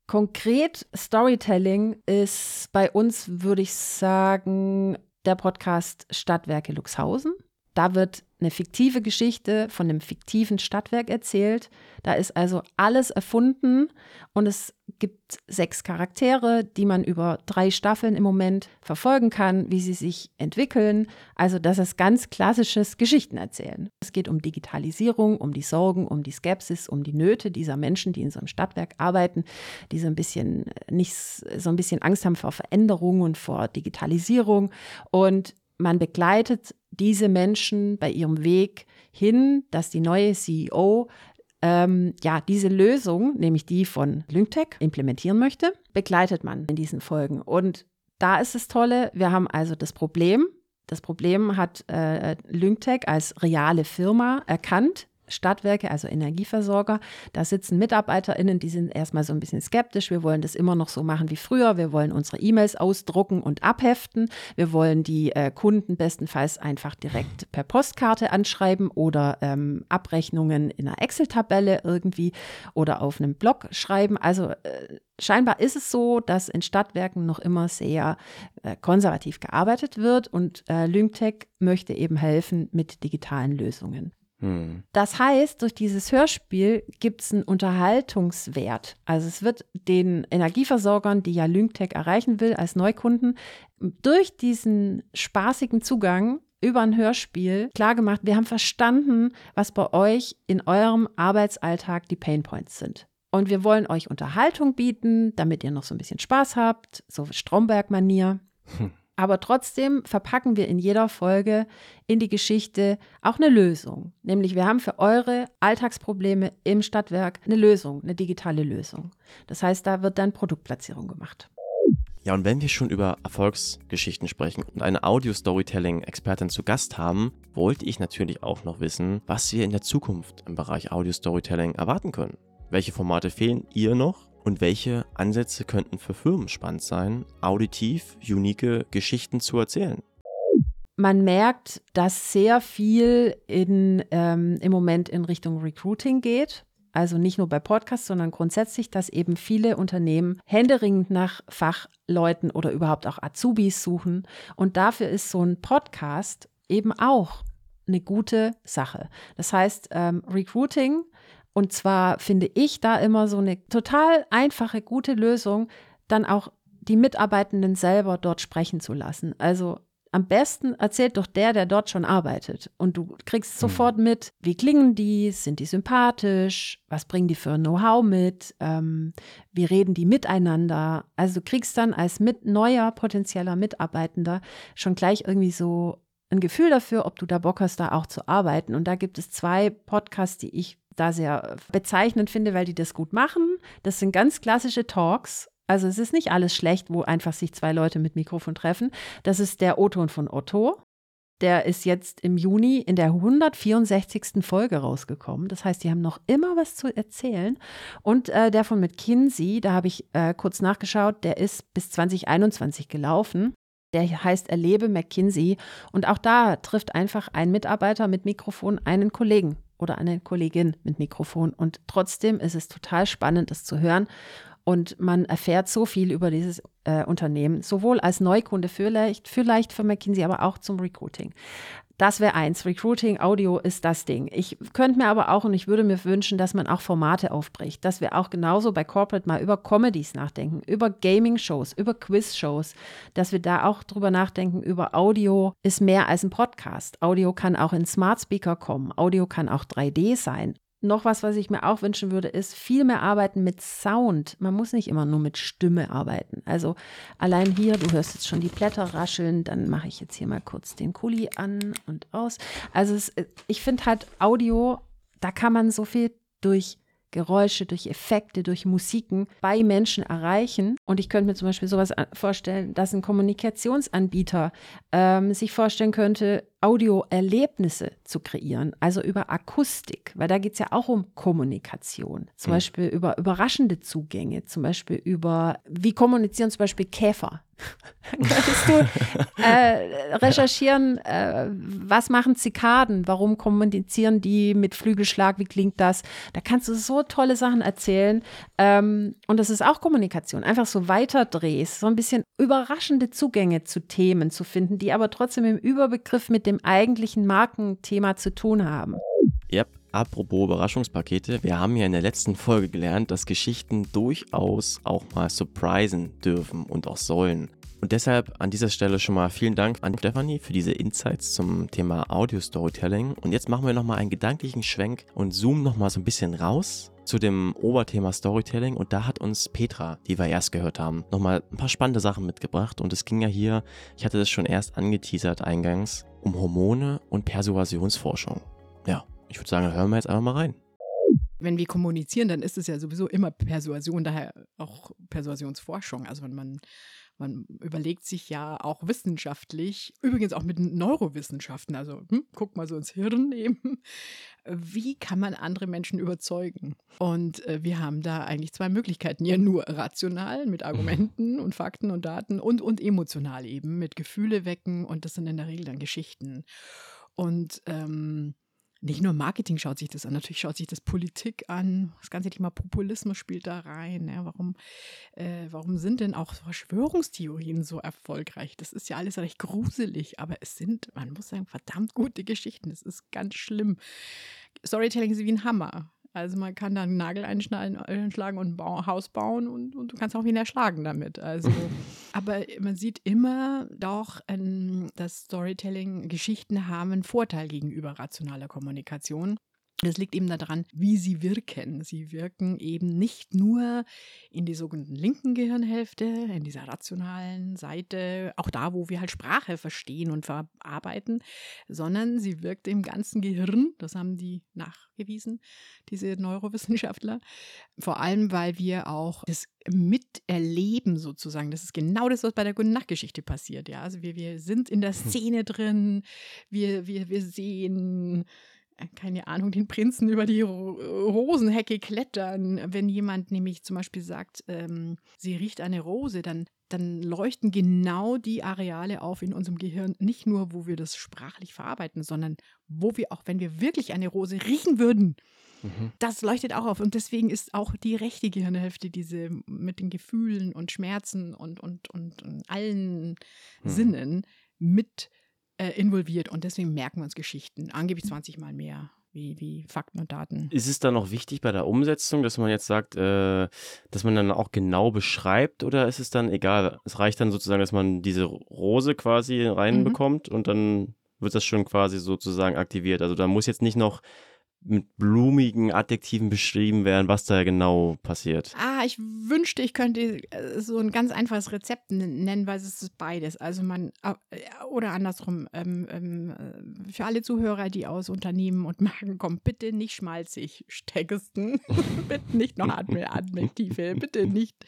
Konkret Storytelling ist bei uns, würde ich sagen, der Podcast Stadtwerke Luxhausen. Da wird eine fiktive Geschichte von einem fiktiven Stadtwerk erzählt. Da ist also alles erfunden und es gibt sechs Charaktere, die man über drei Staffeln im Moment verfolgen kann, wie sie sich entwickeln. Also das ist ganz klassisches Geschichtenerzählen. Es geht um Digitalisierung, um die Sorgen, um die Skepsis, um die Nöte dieser Menschen, die in so einem Stadtwerk arbeiten, die so ein bisschen nicht so ein bisschen Angst haben vor Veränderung und vor Digitalisierung und man begleitet diese Menschen bei ihrem Weg hin, dass die neue CEO ähm, ja diese Lösung, nämlich die von LyncTech, implementieren möchte, begleitet man in diesen Folgen. Und da ist das Tolle, wir haben also das Problem, Das Problem hat äh, Lyngtech als reale Firma erkannt Stadtwerke, also Energieversorger. Da sitzen MitarbeiterInnen, die sind erstmal so ein bisschen skeptisch. Wir wollen das immer noch so machen wie früher. Wir wollen unsere E-Mails ausdrucken und abheften. Wir wollen die äh, Kunden bestenfalls einfach direkt per Postkarte anschreiben oder ähm, Abrechnungen in einer Excel-Tabelle irgendwie oder auf einem Blog schreiben. Also äh, scheinbar ist es so, dass in Stadtwerken noch immer sehr äh, konservativ gearbeitet wird und äh, Lymtech möchte eben helfen mit digitalen Lösungen. Hm. Das heißt, durch dieses Hörspiel gibt es einen Unterhaltungswert. Also es wird den Energieversorgern, die ja Lyngtech erreichen will als Neukunden, durch diesen spaßigen Zugang über ein Hörspiel klargemacht, wir haben verstanden, was bei euch in eurem Arbeitsalltag die Painpoints sind. Und wir wollen euch Unterhaltung bieten, damit ihr noch so ein bisschen Spaß habt, so Stromberg-Manier. Hm. Aber trotzdem verpacken wir in jeder Folge in die Geschichte auch eine Lösung. Nämlich wir haben für eure Alltagsprobleme im Stadtwerk eine Lösung, eine digitale Lösung. Das heißt, da wird dann Produktplatzierung gemacht. Ja, und wenn wir schon über Erfolgsgeschichten sprechen und eine Audio-Storytelling-Expertin zu Gast haben, wollte ich natürlich auch noch wissen, was wir in der Zukunft im Bereich Audio-Storytelling erwarten können. Welche Formate fehlen ihr noch und welche Ansätze könnten für Firmen spannend sein, auditiv unique Geschichten zu erzählen? Man merkt, dass sehr viel in, ähm, im Moment in Richtung Recruiting geht. Also nicht nur bei Podcasts, sondern grundsätzlich, dass eben viele Unternehmen händeringend nach Fachleuten oder überhaupt auch Azubis suchen. Und dafür ist so ein Podcast eben auch eine gute Sache. Das heißt, ähm, Recruiting und zwar finde ich da immer so eine total einfache, gute Lösung, dann auch die Mitarbeitenden selber dort sprechen zu lassen. Also am besten erzählt doch der, der dort schon arbeitet. Und du kriegst hm. sofort mit, wie klingen die, sind die sympathisch, was bringen die für ein Know-how mit, ähm, wie reden die miteinander. Also du kriegst dann als mit neuer potenzieller Mitarbeitender schon gleich irgendwie so ein Gefühl dafür, ob du da Bock hast, da auch zu arbeiten. Und da gibt es zwei Podcasts, die ich da sehr bezeichnend finde, weil die das gut machen. Das sind ganz klassische Talks. Also es ist nicht alles schlecht, wo einfach sich zwei Leute mit Mikrofon treffen. Das ist der O-Ton von Otto. Der ist jetzt im Juni in der 164. Folge rausgekommen. Das heißt, die haben noch immer was zu erzählen. Und äh, der von McKinsey, da habe ich äh, kurz nachgeschaut, der ist bis 2021 gelaufen. Der heißt Erlebe McKinsey. Und auch da trifft einfach ein Mitarbeiter mit Mikrofon einen Kollegen oder eine Kollegin mit Mikrofon. Und trotzdem ist es total spannend, das zu hören. Und man erfährt so viel über dieses äh, Unternehmen, sowohl als Neukunde vielleicht, vielleicht für McKinsey, aber auch zum Recruiting. Das wäre eins. Recruiting, Audio ist das Ding. Ich könnte mir aber auch und ich würde mir wünschen, dass man auch Formate aufbricht, dass wir auch genauso bei Corporate mal über Comedies nachdenken, über Gaming-Shows, über Quiz-Shows, dass wir da auch drüber nachdenken, über Audio ist mehr als ein Podcast. Audio kann auch in Smart Speaker kommen. Audio kann auch 3D sein noch was, was ich mir auch wünschen würde, ist viel mehr arbeiten mit Sound. Man muss nicht immer nur mit Stimme arbeiten. Also allein hier, du hörst jetzt schon die Blätter rascheln, dann mache ich jetzt hier mal kurz den Kuli an und aus. Also es, ich finde halt Audio, da kann man so viel durch Geräusche, durch Effekte, durch Musiken bei Menschen erreichen. Und ich könnte mir zum Beispiel sowas vorstellen, dass ein Kommunikationsanbieter ähm, sich vorstellen könnte, Audioerlebnisse zu kreieren, also über Akustik, weil da geht es ja auch um Kommunikation. Zum mhm. Beispiel über überraschende Zugänge, zum Beispiel über, wie kommunizieren zum Beispiel Käfer. (laughs) Könntest du äh, recherchieren, äh, was machen Zikaden, warum kommunizieren die mit Flügelschlag, wie klingt das? Da kannst du so tolle Sachen erzählen. Ähm, und das ist auch Kommunikation. Einfach so weiterdrehst, so ein bisschen überraschende Zugänge zu Themen zu finden, die aber trotzdem im Überbegriff mit dem eigentlichen Markenthema zu tun haben. Yep. Apropos Überraschungspakete, wir haben ja in der letzten Folge gelernt, dass Geschichten durchaus auch mal surprisen dürfen und auch sollen. Und deshalb an dieser Stelle schon mal vielen Dank an Stefanie für diese Insights zum Thema Audio Storytelling. Und jetzt machen wir nochmal einen gedanklichen Schwenk und zoomen nochmal so ein bisschen raus zu dem Oberthema Storytelling. Und da hat uns Petra, die wir erst gehört haben, nochmal ein paar spannende Sachen mitgebracht. Und es ging ja hier, ich hatte das schon erst angeteasert eingangs, um Hormone und Persuasionsforschung. Ja, ich würde sagen, hören wir jetzt einfach mal rein. wenn wir kommunizieren, dann ist es ja sowieso immer Persuasion, daher auch Persuasionsforschung. Also wenn man, man überlegt sich ja auch wissenschaftlich, übrigens auch mit Neurowissenschaften, also hm, guck mal so ins Hirn (laughs) eben, wie kann man andere Menschen überzeugen? Und äh, wir haben da eigentlich zwei Möglichkeiten, ja nur rational mit Argumenten (laughs) und Fakten und Daten und, und emotional eben mit Gefühle wecken und das sind in der Regel dann Geschichten. Und ähm, nicht nur Marketing schaut sich das an, natürlich schaut sich das Politik an. Das ganze Thema Populismus spielt da rein. Ja, warum, äh, warum sind denn auch Verschwörungstheorien so erfolgreich? Das ist ja alles recht gruselig, aber es sind, man muss sagen, verdammt gute Geschichten. Das ist ganz schlimm. Storytelling ist wie ein Hammer. Also man kann da einen Nagel einschlagen und ein Haus bauen und, und du kannst auch ihn erschlagen damit. Also, (laughs) aber man sieht immer doch, ähm, dass Storytelling-Geschichten haben einen Vorteil gegenüber rationaler Kommunikation. Das liegt eben daran, wie sie wirken. Sie wirken eben nicht nur in die sogenannten linken Gehirnhälfte, in dieser rationalen Seite, auch da, wo wir halt Sprache verstehen und verarbeiten, sondern sie wirkt im ganzen Gehirn. Das haben die nachgewiesen, diese Neurowissenschaftler. Vor allem, weil wir auch das miterleben sozusagen. Das ist genau das, was bei der Gute Nachtgeschichte passiert. Ja, also wir, wir sind in der hm. Szene drin. Wir, wir, wir sehen keine Ahnung, den Prinzen über die Rosenhecke klettern. Wenn jemand nämlich zum Beispiel sagt, ähm, sie riecht eine Rose, dann, dann leuchten genau die Areale auf in unserem Gehirn, nicht nur, wo wir das sprachlich verarbeiten, sondern wo wir auch, wenn wir wirklich eine Rose riechen würden, mhm. das leuchtet auch auf. Und deswegen ist auch die rechte Gehirnhälfte, diese mit den Gefühlen und Schmerzen und, und, und, und allen mhm. Sinnen mit äh, involviert und deswegen merken wir uns Geschichten. Angeblich 20 Mal mehr wie, wie Fakten und Daten. Ist es dann noch wichtig bei der Umsetzung, dass man jetzt sagt, äh, dass man dann auch genau beschreibt oder ist es dann egal? Es reicht dann sozusagen, dass man diese Rose quasi reinbekommt mhm. und dann wird das schon quasi sozusagen aktiviert. Also da muss jetzt nicht noch mit blumigen Adjektiven beschrieben werden, was da genau passiert. Ah, ich wünschte, ich könnte äh, so ein ganz einfaches Rezept nennen, weil es ist beides. Also man, äh, oder andersrum, ähm, ähm, äh, für alle Zuhörer, die aus Unternehmen und Marken kommen, bitte nicht schmalzig steckesten, (laughs) bitte nicht noch Adjektive, bitte nicht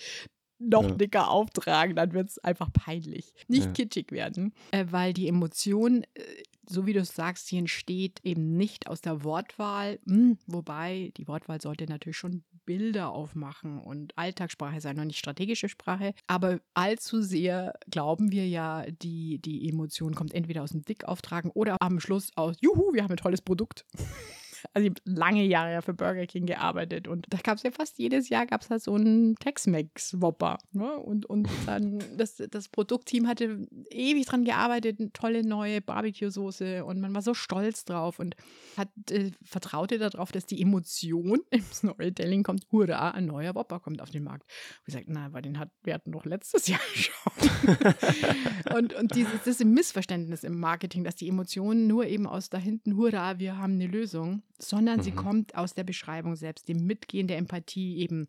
noch ja. dicker auftragen, dann wird es einfach peinlich. Nicht ja. kitschig werden, äh, weil die Emotion äh, so wie du es sagst, die entsteht eben nicht aus der Wortwahl, hm, wobei die Wortwahl sollte natürlich schon Bilder aufmachen und Alltagssprache sein und nicht strategische Sprache. Aber allzu sehr glauben wir ja, die, die Emotion kommt entweder aus dem Dickauftragen oder am Schluss aus, juhu, wir haben ein tolles Produkt. (laughs) Also ich habe lange Jahre für Burger King gearbeitet und da gab es ja fast jedes Jahr gab es halt so einen Tex-Mex-Whopper. Ne? Und, und dann das, das Produktteam hatte ewig dran gearbeitet, eine tolle neue Barbecue-Soße und man war so stolz drauf und hat äh, vertraute darauf, dass die Emotion (laughs) im Storytelling kommt, hurra, ein neuer Whopper kommt auf den Markt. Und ich gesagt, na, aber den hat, wir hatten doch letztes Jahr (laughs) schon. und und dieses, das Missverständnis im Marketing, dass die Emotionen nur eben aus da hinten, hurra, wir haben eine Lösung, sondern mhm. sie kommt aus der Beschreibung selbst, dem Mitgehen der Empathie eben,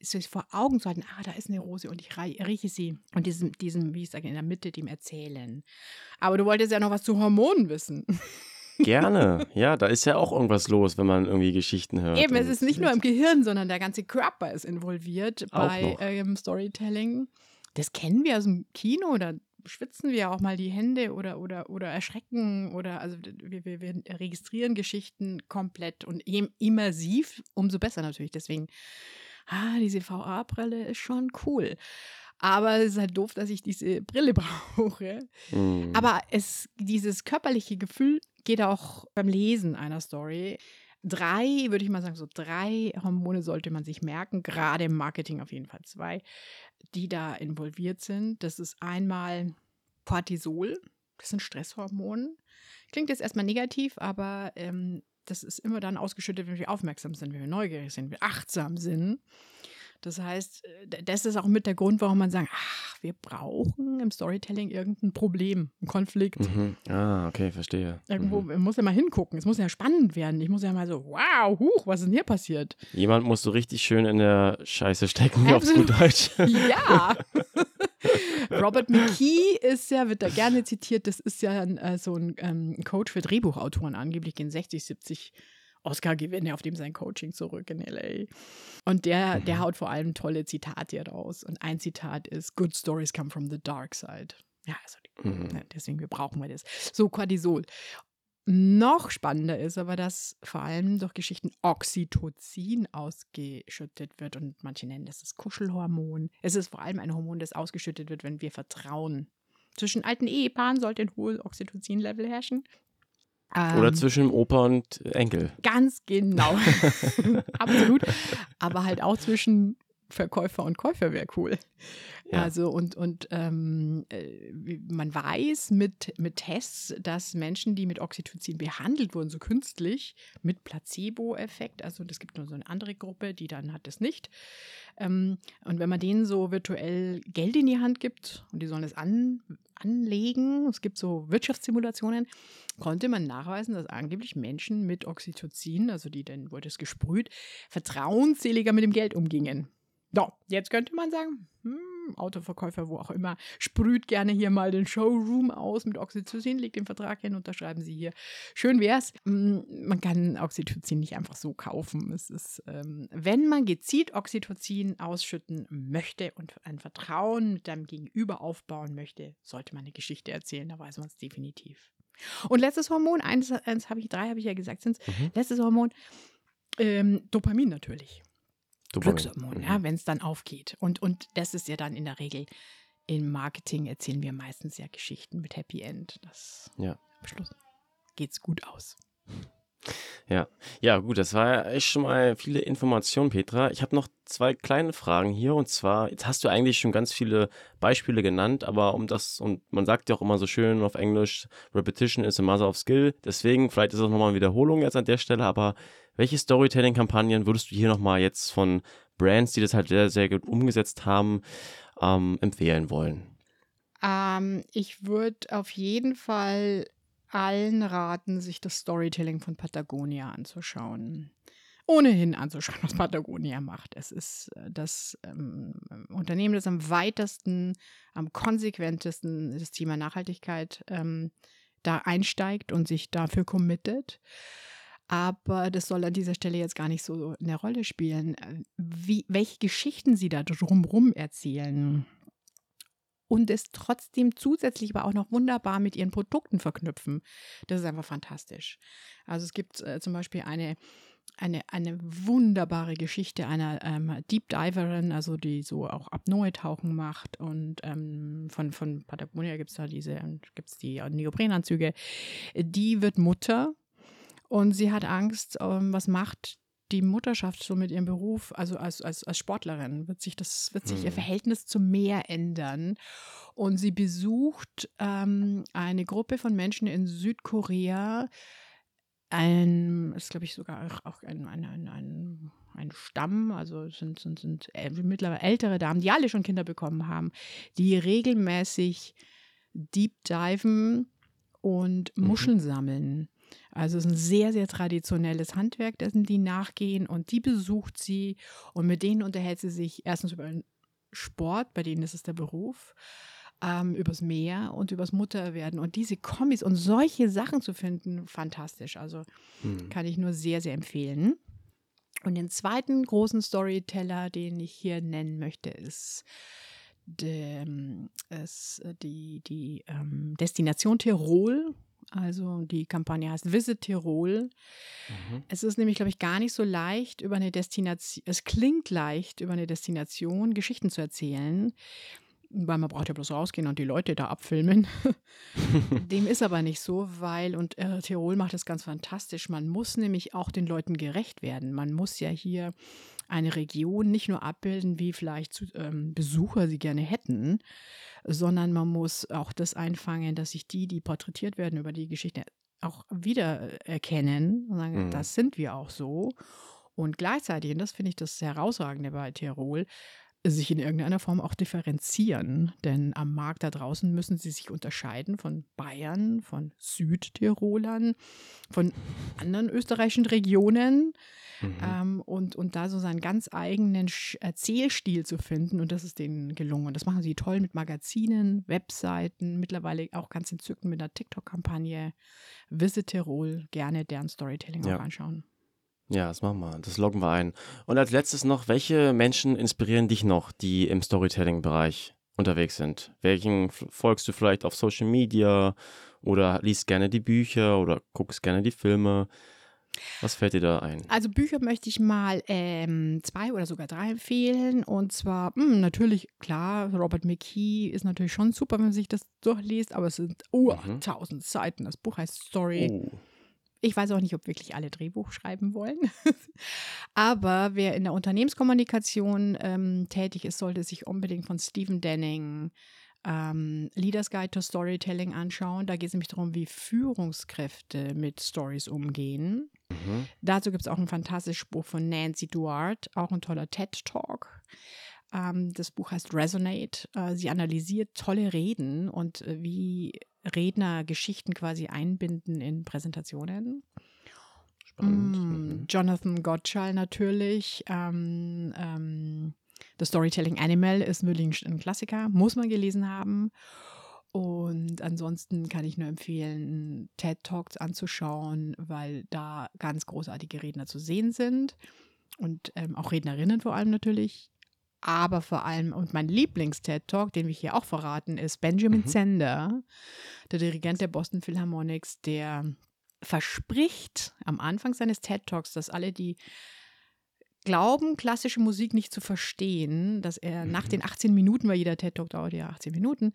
sich vor Augen zu halten, ah, da ist eine Rose und ich rieche sie und diesem, diesem, wie ich sage, in der Mitte dem Erzählen. Aber du wolltest ja noch was zu Hormonen wissen. (laughs) Gerne. Ja, da ist ja auch irgendwas los, wenn man irgendwie Geschichten hört. Eben, es ist nicht nur im Gehirn, sondern der ganze Körper ist involviert bei ähm, Storytelling. Das kennen wir aus dem Kino, da schwitzen wir auch mal die Hände oder, oder, oder erschrecken oder also wir, wir, wir registrieren Geschichten komplett und immersiv, umso besser natürlich. Deswegen, ah, diese VA-Brille ist schon cool. Aber es ist halt doof, dass ich diese Brille (laughs) brauche. Mhm. Aber es, dieses körperliche Gefühl geht auch beim Lesen einer Story. Drei, würde ich mal sagen, so drei Hormone sollte man sich merken, gerade im Marketing auf jeden Fall zwei die da involviert sind. Das ist einmal Cortisol, das ist ein Stresshormon. Klingt jetzt erstmal negativ, aber ähm, das ist immer dann ausgeschüttet, wenn wir aufmerksam sind, wenn wir neugierig sind, wenn wir achtsam sind. Das heißt, äh, das ist auch mit der Grund, warum man sagt, ach, wir brauchen im Storytelling irgendein Problem, einen Konflikt. Mhm. Ah, okay, verstehe. Irgendwo mhm. muss ja mal hingucken. Es muss ja spannend werden. Ich muss ja mal so, wow, huch, was ist denn hier passiert? Jemand muss so richtig schön in der Scheiße stecken, wie aufs gut Deutsch. ja. (laughs) (laughs) Robert McKee ist ja, wird da gerne zitiert, das ist ja äh, so ein ähm, Coach für Drehbuchautoren, angeblich in 60, 70 Oscar-Gewinner auf dem sein Coaching zurück in LA. Und der, der haut vor allem tolle Zitate raus. Und ein Zitat ist: Good stories come from the dark side. Ja, also Mhm. ne, deswegen wir brauchen wir das. So, Cortisol. Noch spannender ist aber, dass vor allem durch Geschichten Oxytocin ausgeschüttet wird und manche nennen das das Kuschelhormon. Es ist vor allem ein Hormon, das ausgeschüttet wird, wenn wir vertrauen. Zwischen alten Ehepaaren sollte ein hohes Oxytocin-Level herrschen. Oder Ähm, zwischen Opa und Enkel. Ganz genau. (laughs) (laughs) Absolut. Aber halt auch zwischen Verkäufer und Käufer wäre cool. Ja. Also und, und ähm, äh, man weiß mit, mit Tests, dass Menschen, die mit Oxytocin behandelt wurden, so künstlich, mit Placebo-Effekt, also es gibt nur so eine andere Gruppe, die dann hat es nicht. Ähm, und wenn man denen so virtuell Geld in die Hand gibt und die sollen es an, anlegen, es gibt so Wirtschaftssimulationen, konnte man nachweisen, dass angeblich Menschen mit Oxytocin, also die dann wurde es gesprüht, vertrauensseliger mit dem Geld umgingen. So, jetzt könnte man sagen, hm, Autoverkäufer, wo auch immer, sprüht gerne hier mal den Showroom aus mit Oxytocin, legt den Vertrag hin, unterschreiben Sie hier. Schön wär's. Hm, Man kann Oxytocin nicht einfach so kaufen. Es ist, ähm, wenn man gezielt Oxytocin ausschütten möchte und ein Vertrauen mit deinem Gegenüber aufbauen möchte, sollte man eine Geschichte erzählen, da weiß man es definitiv. Und letztes Hormon, eins, eins habe ich, drei habe ich ja gesagt, sind Mhm. letztes Hormon, ähm, Dopamin natürlich. Glückshormon, Mhm. ja, wenn es dann aufgeht. Und, und das ist ja dann in der Regel, im Marketing erzählen wir meistens ja Geschichten mit Happy End. Das Ja. am Schluss geht's gut aus. Ja. ja, gut, das war ja echt schon mal viele Informationen, Petra. Ich habe noch zwei kleine Fragen hier und zwar, jetzt hast du eigentlich schon ganz viele Beispiele genannt, aber um das, und man sagt ja auch immer so schön auf Englisch, Repetition is a mother of skill. Deswegen, vielleicht ist das nochmal eine Wiederholung jetzt an der Stelle, aber welche Storytelling-Kampagnen würdest du hier nochmal jetzt von Brands, die das halt sehr, sehr gut umgesetzt haben, ähm, empfehlen wollen? Ähm, ich würde auf jeden Fall allen raten, sich das Storytelling von Patagonia anzuschauen. Ohnehin anzuschauen, was Patagonia macht. Es ist äh, das ähm, Unternehmen, das am weitesten, am konsequentesten das Thema Nachhaltigkeit ähm, da einsteigt und sich dafür committet. Aber das soll an dieser Stelle jetzt gar nicht so eine Rolle spielen. Wie, welche Geschichten sie da drumherum erzählen und es trotzdem zusätzlich aber auch noch wunderbar mit ihren Produkten verknüpfen. Das ist einfach fantastisch. Also es gibt äh, zum Beispiel eine, eine, eine wunderbare Geschichte einer ähm, Deep Diverin, also die so auch Apnoe-Tauchen macht und ähm, von, von Patagonia gibt es da diese, gibt es die Neoprenanzüge. Die wird Mutter und sie hat Angst, ähm, was macht die Mutterschaft so mit ihrem Beruf, also als, als, als Sportlerin, wird sich das, wird sich ihr Hm. Verhältnis zum Meer ändern. Und sie besucht ähm, eine Gruppe von Menschen in Südkorea, ein, ist glaube ich sogar auch, ein, ein, ein, ein, ein Stamm, also sind, sind, sind äh, mittlerweile ältere Damen, die alle schon Kinder bekommen haben, die regelmäßig Deep Diven und Mhm. Muscheln sammeln. Also es ist ein sehr, sehr traditionelles Handwerk, dessen die nachgehen und die besucht sie und mit denen unterhält sie sich erstens über den Sport, bei denen ist es der Beruf, ähm, übers Meer und übers Mutterwerden und diese Kombis und solche Sachen zu finden, fantastisch. Also Hm. kann ich nur sehr, sehr empfehlen. Und den zweiten großen Storyteller, den ich hier nennen möchte, ist, ähm, ist die, die ähm, Destination Tirol. Also die Kampagne heißt Visit Tirol. Mhm. Es ist nämlich, glaube ich, gar nicht so leicht über eine Destination, es klingt leicht, über eine Destination Geschichten zu erzählen, weil man braucht ja bloß rausgehen und die Leute da abfilmen. (laughs) Dem ist aber nicht so, weil, und äh, Tirol macht das ganz fantastisch, man muss nämlich auch den Leuten gerecht werden. Man muss ja hier eine Region nicht nur abbilden, wie vielleicht ähm, Besucher sie gerne hätten, sondern man muss auch das einfangen, dass sich die, die porträtiert werden über die Geschichte, auch wiedererkennen und sagen, Mhm. das sind wir auch so. Und gleichzeitig, und das finde ich das Herausragende bei Tirol, sich in irgendeiner Form auch differenzieren. Denn am Markt da draußen müssen sie sich unterscheiden von Bayern, von Südtirolern, von anderen österreichischen Regionen Mhm. ähm, und, und da so seinen ganz eigenen Erzählstil zu finden. Und das ist denen gelungen. Und das machen sie toll mit Magazinen, Webseiten, mittlerweile auch ganz entzückend mit einer TikTok-Kampagne. Visit Tirol, gerne deren Storytelling Ja. auch anschauen. Ja, das machen wir. Das loggen wir ein. Und als letztes noch, welche Menschen inspirieren dich noch, die im Storytelling-Bereich unterwegs sind? Welchen folgst du vielleicht auf Social Media oder liest gerne die Bücher oder guckst gerne die Filme? Was fällt dir da ein? Also Bücher möchte ich mal ähm, zwei oder sogar drei empfehlen. Und zwar mh, hm, natürlich, klar, Robert McKee ist natürlich schon super, wenn man sich das durchliest, aber es sind uh, mhm. tausend Seiten. Das Buch heißt Story. Oh. Ich weiß auch nicht, ob wirklich alle Drehbuch schreiben wollen. (laughs) aber wer in der Unternehmenskommunikation ähm, tätig ist, sollte sich unbedingt von Stephen Denning ähm, Leaders Guide to Storytelling anschauen. Da geht es nämlich darum, wie Führungskräfte mit Stories umgehen. Mhm. Dazu gibt es auch ein fantastisches Buch von Nancy Duarte, auch ein toller TED-Talk. Ähm, das Buch heißt Resonate. Äh, sie analysiert tolle Reden und äh, wie Redner Geschichten quasi einbinden in Präsentationen. Spannend. Mm, mhm. Jonathan Gottschall natürlich. Ähm, ähm, The Storytelling Animal ist wirklich ein Klassiker, muss man gelesen haben. Und ansonsten kann ich nur empfehlen, TED Talks anzuschauen, weil da ganz großartige Redner zu sehen sind und ähm, auch Rednerinnen vor allem natürlich. Aber vor allem, und mein Lieblings-TED Talk, den wir hier auch verraten, ist Benjamin mhm. Zender, der Dirigent der Boston Philharmonics, der verspricht am Anfang seines TED Talks, dass alle, die glauben, klassische Musik nicht zu verstehen, dass er nach den 18 mhm. Minuten, weil jeder TED Talk dauert ja 18 Minuten,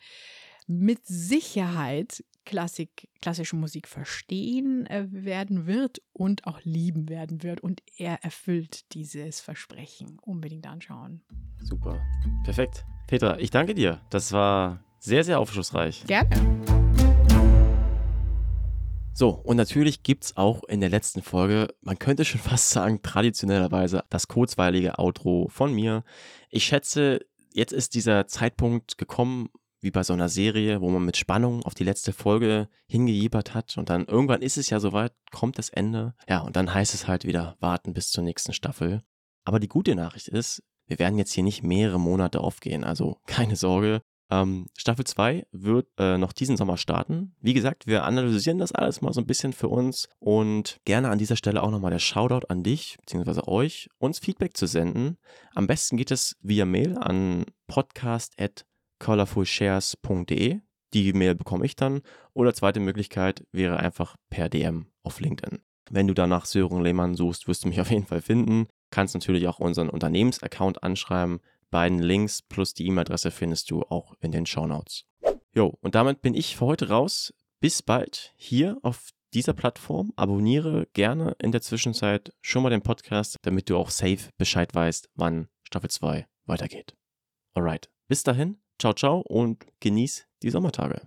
mit Sicherheit Klassik, klassische Musik verstehen äh, werden wird und auch lieben werden wird. Und er erfüllt dieses Versprechen. Unbedingt anschauen. Super. Perfekt. Petra, ich danke dir. Das war sehr, sehr aufschlussreich. Gerne. So, und natürlich gibt es auch in der letzten Folge, man könnte schon (laughs) fast sagen, traditionellerweise das kurzweilige Outro von mir. Ich schätze, jetzt ist dieser Zeitpunkt gekommen, wie bei so einer Serie, wo man mit Spannung auf die letzte Folge hingejiebert hat und dann irgendwann ist es ja soweit, kommt das Ende. Ja, und dann heißt es halt wieder warten bis zur nächsten Staffel. Aber die gute Nachricht ist, wir werden jetzt hier nicht mehrere Monate aufgehen, also (laughs) keine Sorge. Ähm, Staffel 2 wird äh, noch diesen Sommer starten. Wie gesagt, wir analysieren das alles mal so ein bisschen für uns und gerne an dieser Stelle auch nochmal der Shoutout an dich bzw. euch, uns Feedback zu senden. Am besten geht es via Mail an podcast.colorfulshares.de. Die Mail bekomme ich dann. Oder zweite Möglichkeit wäre einfach per DM auf LinkedIn. Wenn du danach Sören Lehmann suchst, wirst du mich (laughs) auf jeden Fall finden. Kannst natürlich auch unseren Unternehmensaccount anschreiben beiden Links plus die E-Mail-Adresse findest du auch in den Show Notes. Jo, und damit bin ich für heute raus. Bis bald hier auf dieser Plattform. Abonniere gerne in der Zwischenzeit schon mal den Podcast, damit du auch safe Bescheid weißt, wann Staffel 2 weitergeht. Alright, bis dahin, ciao, ciao und genieß die Sommertage.